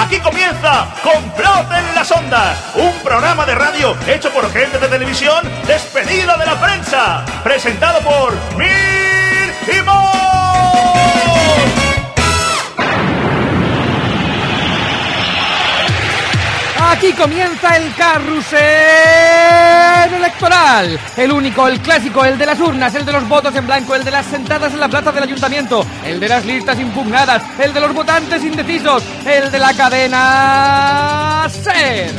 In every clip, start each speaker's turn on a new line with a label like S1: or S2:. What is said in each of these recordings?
S1: Aquí comienza Complot en las Ondas, un programa de radio hecho por gente de televisión despedida de la prensa, presentado por Mir y
S2: Aquí comienza el carrusel electoral. El único, el clásico, el de las urnas, el de los votos en blanco, el de las sentadas en la plaza del ayuntamiento, el de las listas impugnadas, el de los votantes indecisos, el de la cadena SER.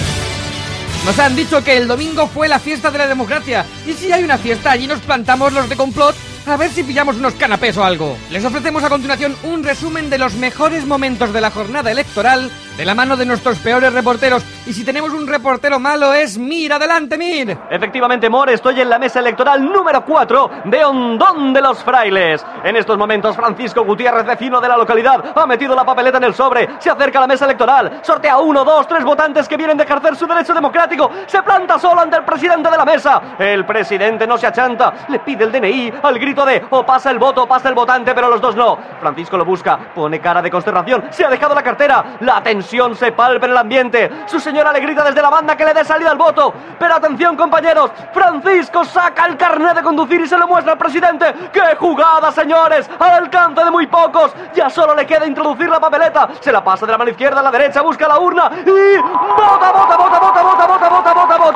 S2: Nos han dicho que el domingo fue la fiesta de la democracia. Y si hay una fiesta, allí nos plantamos los de complot a ver si pillamos unos canapés o algo. Les ofrecemos a continuación un resumen de los mejores momentos de la jornada electoral de la mano de nuestros peores reporteros. Y si tenemos un reportero malo es Mir, adelante Mir.
S3: Efectivamente, Mor, estoy en la mesa electoral número 4 de Hondón de los Frailes. En estos momentos, Francisco Gutiérrez, vecino de la localidad, ha metido la papeleta en el sobre, se acerca a la mesa electoral, sortea uno, dos, tres votantes que vienen de ejercer su derecho democrático, se planta solo ante el presidente de la mesa. El presidente no se achanta, le pide el DNI al grito de o pasa el voto o pasa el votante, pero los dos no. Francisco lo busca, pone cara de consternación, se ha dejado la cartera, la tensión se palpa en el ambiente. Su señora le grita desde la banda que le dé salida al voto. Pero atención, compañeros, Francisco saca el carnet de conducir y se lo muestra al presidente. ¡Qué jugada, señores! Al alcance de muy pocos. Ya solo le queda introducir la papeleta. Se la pasa de la mano izquierda a la derecha, busca la urna y vota, vota, vota, vota, vota, vota, vota, vota.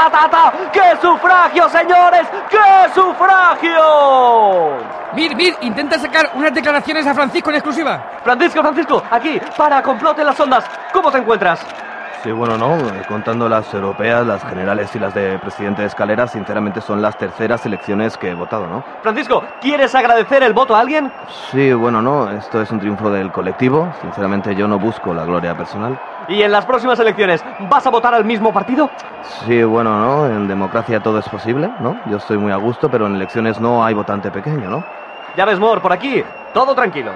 S3: Ta, ta, ta. ¡Qué sufragio, señores! ¡Qué sufragio!
S2: Mir, Mir, intenta sacar unas declaraciones a Francisco en exclusiva.
S3: Francisco, Francisco, aquí, para complote en las ondas. ¿Cómo te encuentras?
S4: Sí, bueno, no, eh, contando las europeas, las generales y las de presidente de escalera, sinceramente son las terceras elecciones que he votado, ¿no?
S3: Francisco, ¿quieres agradecer el voto a alguien?
S4: Sí, bueno, no, esto es un triunfo del colectivo, sinceramente yo no busco la gloria personal.
S3: ¿Y en las próximas elecciones vas a votar al mismo partido?
S4: Sí, bueno, no, en democracia todo es posible, ¿no? Yo estoy muy a gusto, pero en elecciones no hay votante pequeño, ¿no?
S3: Ya ves, Mor, por aquí, todo tranquilo.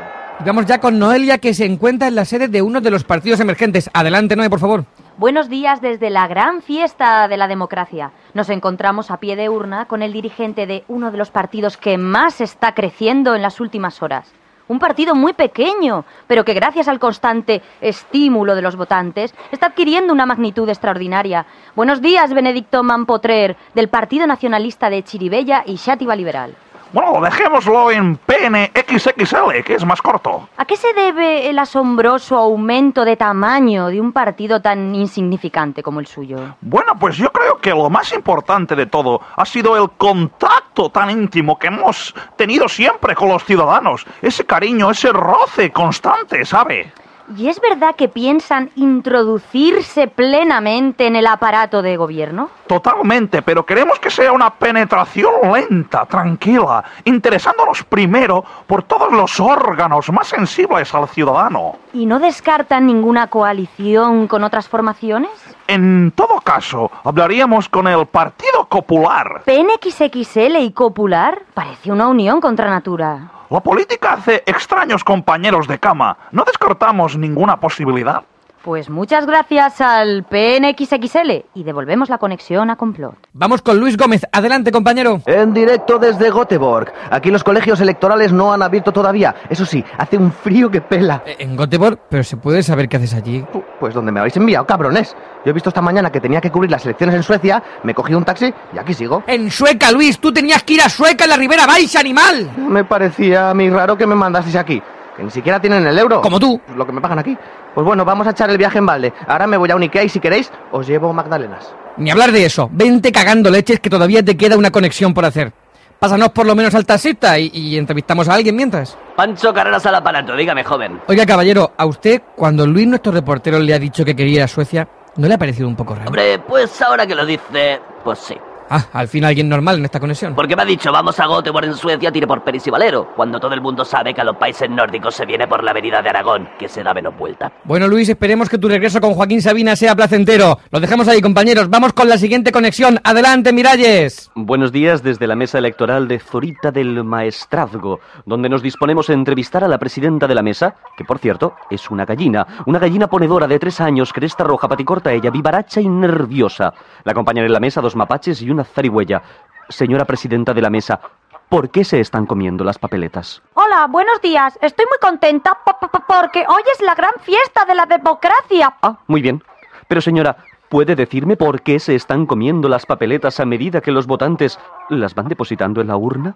S2: Vamos ya con Noelia, que se encuentra en la sede de uno de los partidos emergentes. Adelante, Noe, por favor.
S5: Buenos días desde la gran fiesta de la democracia. Nos encontramos a pie de urna con el dirigente de uno de los partidos que más está creciendo en las últimas horas. Un partido muy pequeño, pero que gracias al constante estímulo de los votantes está adquiriendo una magnitud extraordinaria. Buenos días, Benedicto Mampotrer, del Partido Nacionalista de Chiribella y Xátiva Liberal.
S6: Bueno, dejémoslo en PNXXL, que es más corto.
S5: ¿A qué se debe el asombroso aumento de tamaño de un partido tan insignificante como el suyo?
S6: Bueno, pues yo creo que lo más importante de todo ha sido el contacto tan íntimo que hemos tenido siempre con los ciudadanos. Ese cariño, ese roce constante, ¿sabe?
S5: ¿Y es verdad que piensan introducirse plenamente en el aparato de gobierno?
S6: Totalmente, pero queremos que sea una penetración lenta, tranquila, interesándonos primero por todos los órganos más sensibles al ciudadano.
S5: ¿Y no descartan ninguna coalición con otras formaciones?
S6: En todo caso, hablaríamos con el Partido Popular.
S5: ¿PNXXL y Copular? Parece una unión contra natura.
S6: La política hace extraños compañeros de cama. No descartamos ninguna posibilidad.
S5: Pues muchas gracias al PNXXL y devolvemos la conexión a Complot.
S2: Vamos con Luis Gómez. Adelante, compañero.
S7: En directo desde Göteborg. Aquí los colegios electorales no han abierto todavía. Eso sí, hace un frío que pela.
S2: Eh, En Göteborg, pero se puede saber qué haces allí.
S7: Pues donde me habéis enviado, cabrones. Yo he visto esta mañana que tenía que cubrir las elecciones en Suecia, me cogí un taxi y aquí sigo.
S2: En Sueca, Luis, tú tenías que ir a Sueca en la Ribera Baixa, animal.
S7: Me parecía a mí raro que me mandaseis aquí. Que ni siquiera tienen el euro.
S2: Como tú.
S7: Lo que me pagan aquí. Pues bueno, vamos a echar el viaje en balde. Ahora me voy a un Ikea y si queréis, os llevo magdalenas.
S2: Ni hablar de eso. Vente cagando leches que todavía te queda una conexión por hacer. Pásanos por lo menos al taxista y, y entrevistamos a alguien mientras.
S3: Pancho Carreras al aparato, dígame, joven.
S2: Oiga, caballero, a usted, cuando Luis, nuestro reportero, le ha dicho que quería ir a Suecia, ¿no le ha parecido un poco raro?
S3: Hombre, pues ahora que lo dice, pues sí.
S2: Ah, al fin alguien normal en esta conexión.
S3: Porque me ha dicho, vamos a Göteborg en Suecia, tire por Peris y Valero, cuando todo el mundo sabe que a los países nórdicos se viene por la avenida de Aragón, que se da menos vuelta.
S2: Bueno, Luis, esperemos que tu regreso con Joaquín Sabina sea placentero. Lo dejamos ahí, compañeros. Vamos con la siguiente conexión. Adelante, Miralles.
S3: Buenos días desde la mesa electoral de Zorita del Maestrazgo, donde nos disponemos a entrevistar a la presidenta de la mesa, que por cierto es una gallina, una gallina ponedora de tres años, cresta roja, paticorta ella, vivaracha y nerviosa. La acompañan en la mesa dos mapaches y una zarigüeya. Señora presidenta de la mesa, ¿por qué se están comiendo las papeletas?
S5: Hola, buenos días. Estoy muy contenta po- po- po- porque hoy es la gran fiesta de la democracia.
S3: Ah, muy bien. Pero señora, ¿puede decirme por qué se están comiendo las papeletas a medida que los votantes las van depositando en la urna?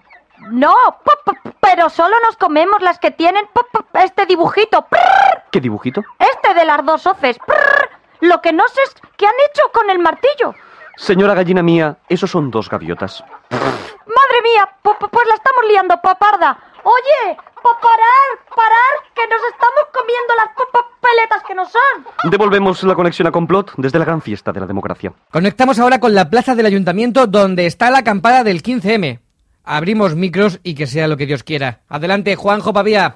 S5: No, pero solo nos comemos las que tienen este dibujito.
S3: ¿Qué dibujito?
S5: Este de las dos hoces. Lo que no sé es qué han hecho con el martillo.
S3: Señora gallina mía, esos son dos gaviotas.
S5: Madre mía, pues la estamos liando, paparda. Oye, pa- parar, parar, que nos estamos comiendo las papeletas que no son.
S3: Devolvemos la conexión a complot desde la gran fiesta de la democracia.
S2: Conectamos ahora con la plaza del ayuntamiento donde está la acampada del 15M. Abrimos micros y que sea lo que Dios quiera. Adelante, Juanjo Pavía.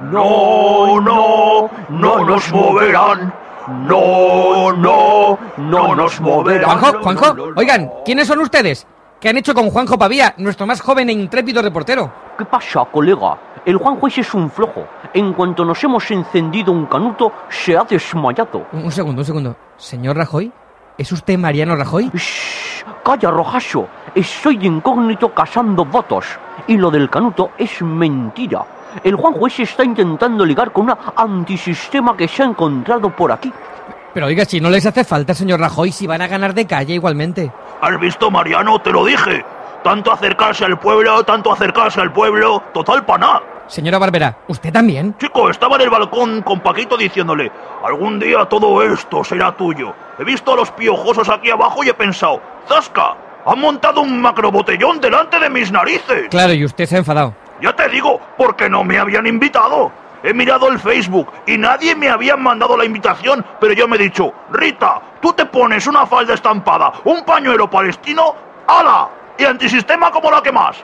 S6: No, no, no nos moverán. No, no, no nos moverán.
S2: Juanjo, Juanjo, oigan, ¿quiénes son ustedes? ¿Qué han hecho con Juanjo Pavía, nuestro más joven e intrépido reportero?
S3: ¿Qué pasa, colega? El Juan Juez es un flojo. En cuanto nos hemos encendido un canuto, se ha desmayado.
S2: Un, un segundo, un segundo. Señor Rajoy, ¿es usted Mariano Rajoy?
S3: Shh, calla, Rojaso. De incógnito cazando votos. Y lo del canuto es mentira. El Juan Juez está intentando ligar con una antisistema que se ha encontrado por aquí.
S2: Pero oiga, si no les hace falta, señor Rajoy, si van a ganar de calle igualmente.
S6: ¿Has visto, Mariano? Te lo dije. Tanto acercarse al pueblo, tanto acercarse al pueblo. Total paná.
S2: Señora Barbera, ¿usted también?
S6: Chico, estaba en el balcón con Paquito diciéndole, algún día todo esto será tuyo. He visto a los piojosos aquí abajo y he pensado, ¡Zasca! Han montado un macrobotellón delante de mis narices.
S2: Claro, y usted se ha enfadado.
S6: Ya te digo, porque no me habían invitado. He mirado el Facebook y nadie me había mandado la invitación, pero yo me he dicho, Rita, tú te pones una falda estampada, un pañuelo palestino, ¡ala! Y antisistema como la que más.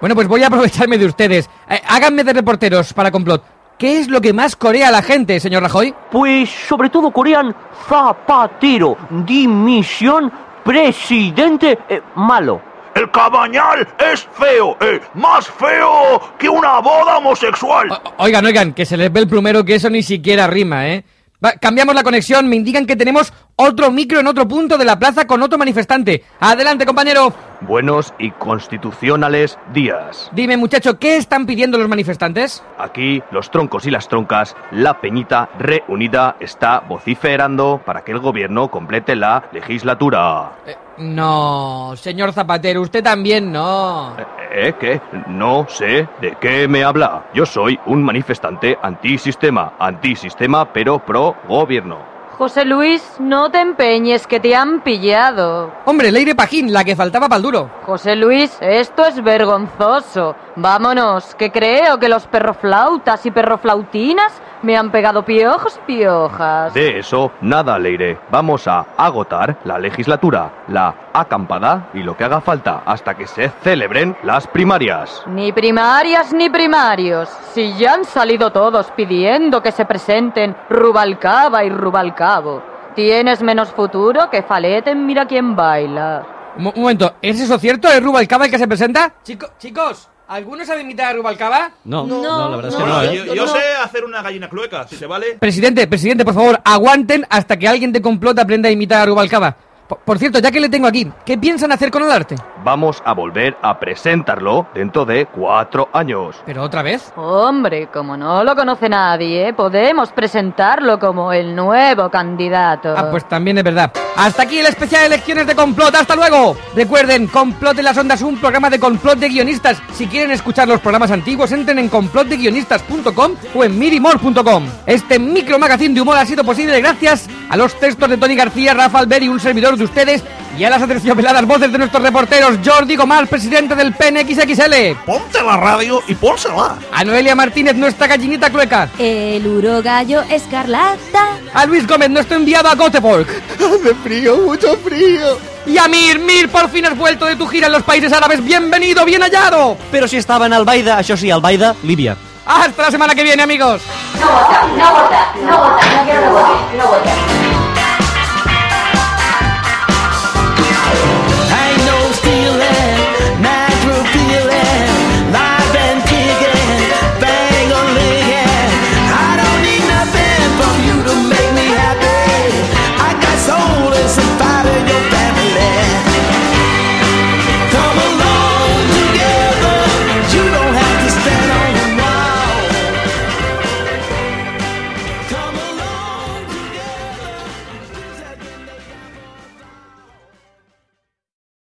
S2: Bueno, pues voy a aprovecharme de ustedes. Eh, háganme de reporteros para complot. ¿Qué es lo que más corea a la gente, señor Rajoy?
S3: Pues sobre todo corean Zapatero, dimisión, presidente eh, malo.
S6: El cabañal es feo, eh, más feo que una boda homosexual.
S2: Oigan, oigan, que se les ve el plumero que eso ni siquiera rima, ¿eh? Va, cambiamos la conexión, me indican que tenemos otro micro en otro punto de la plaza con otro manifestante. Adelante, compañero.
S4: Buenos y constitucionales días.
S2: Dime, muchacho, ¿qué están pidiendo los manifestantes?
S4: Aquí los troncos y las troncas, la peñita reunida está vociferando para que el gobierno complete la legislatura.
S2: Eh, no, señor Zapatero, usted también no.
S4: Eh, ¿Eh? ¿Qué? No sé de qué me habla. Yo soy un manifestante antisistema, antisistema pero pro gobierno.
S5: José Luis, no te empeñes que te han pillado.
S2: Hombre, Leire Pajín, la que faltaba para el duro.
S5: José Luis, esto es vergonzoso. Vámonos, que creo que los perroflautas y perroflautinas me han pegado piojos y piojas.
S4: De eso, nada, Leire. Vamos a agotar la legislatura, la acampada y lo que haga falta hasta que se celebren las primarias.
S5: Ni primarias ni primarios. Si ya han salido todos pidiendo que se presenten Rubalcaba y Rubalcabo. Tienes menos futuro que Faleten mira quién baila.
S2: Un, momento, ¿es eso cierto? ¿Es Rubalcaba el que se presenta? Chico, chicos, ¿alguno sabe imitar a Rubalcaba?
S8: No, no, la verdad es que no,
S1: Bueno,
S8: ¿eh?
S1: yo, yo sé hacer una gallina clueca, si se vale.
S2: Presidente, presidente, por favor, aguanten hasta que alguien de complot aprenda a imitar a Rubalcaba. Por, cierto, ya que le tengo aquí, ¿qué piensan hacer con el arte?
S4: Vamos a volver a presentarlo dentro de cuatro años.
S2: ¿Pero otra vez?
S5: Hombre, como no lo conoce nadie, podemos presentarlo como el nuevo candidato.
S2: Ah, pues también es verdad. Hasta aquí el especial de elecciones de complot. ¡Hasta luego! Recuerden, Complot en las Ondas, un programa de complot de guionistas. Si quieren escuchar los programas antiguos, entren en complotdeguionistas.com o en mirimor.com. Este micro magazine de humor ha sido posible gracias a los textos de Tony García, Rafa Alberi, un servidor de ustedes, y a las aterciopeladas voces de nuestros reporteros, Jordi Gomar, presidente del PNXXL,
S6: Ponte la radio y pónsela.
S2: a Noelia Martínez, nuestra gallinita clueca,
S9: El urogallo escarlata.
S2: a Luis Gómez, nuestro enviado a Göteborg,
S7: Hace frío, mucho frío.
S2: y a Mir, Mir, por fin has vuelto de tu gira en los países árabes. ¡Bienvenido, bien hallado!
S8: Però si estava en Albaida, això sí, Albaida, Líbia.
S2: Hasta la semana que viene, amigos.
S5: No vota, no vota, no vota, no quiero que vote, no vota.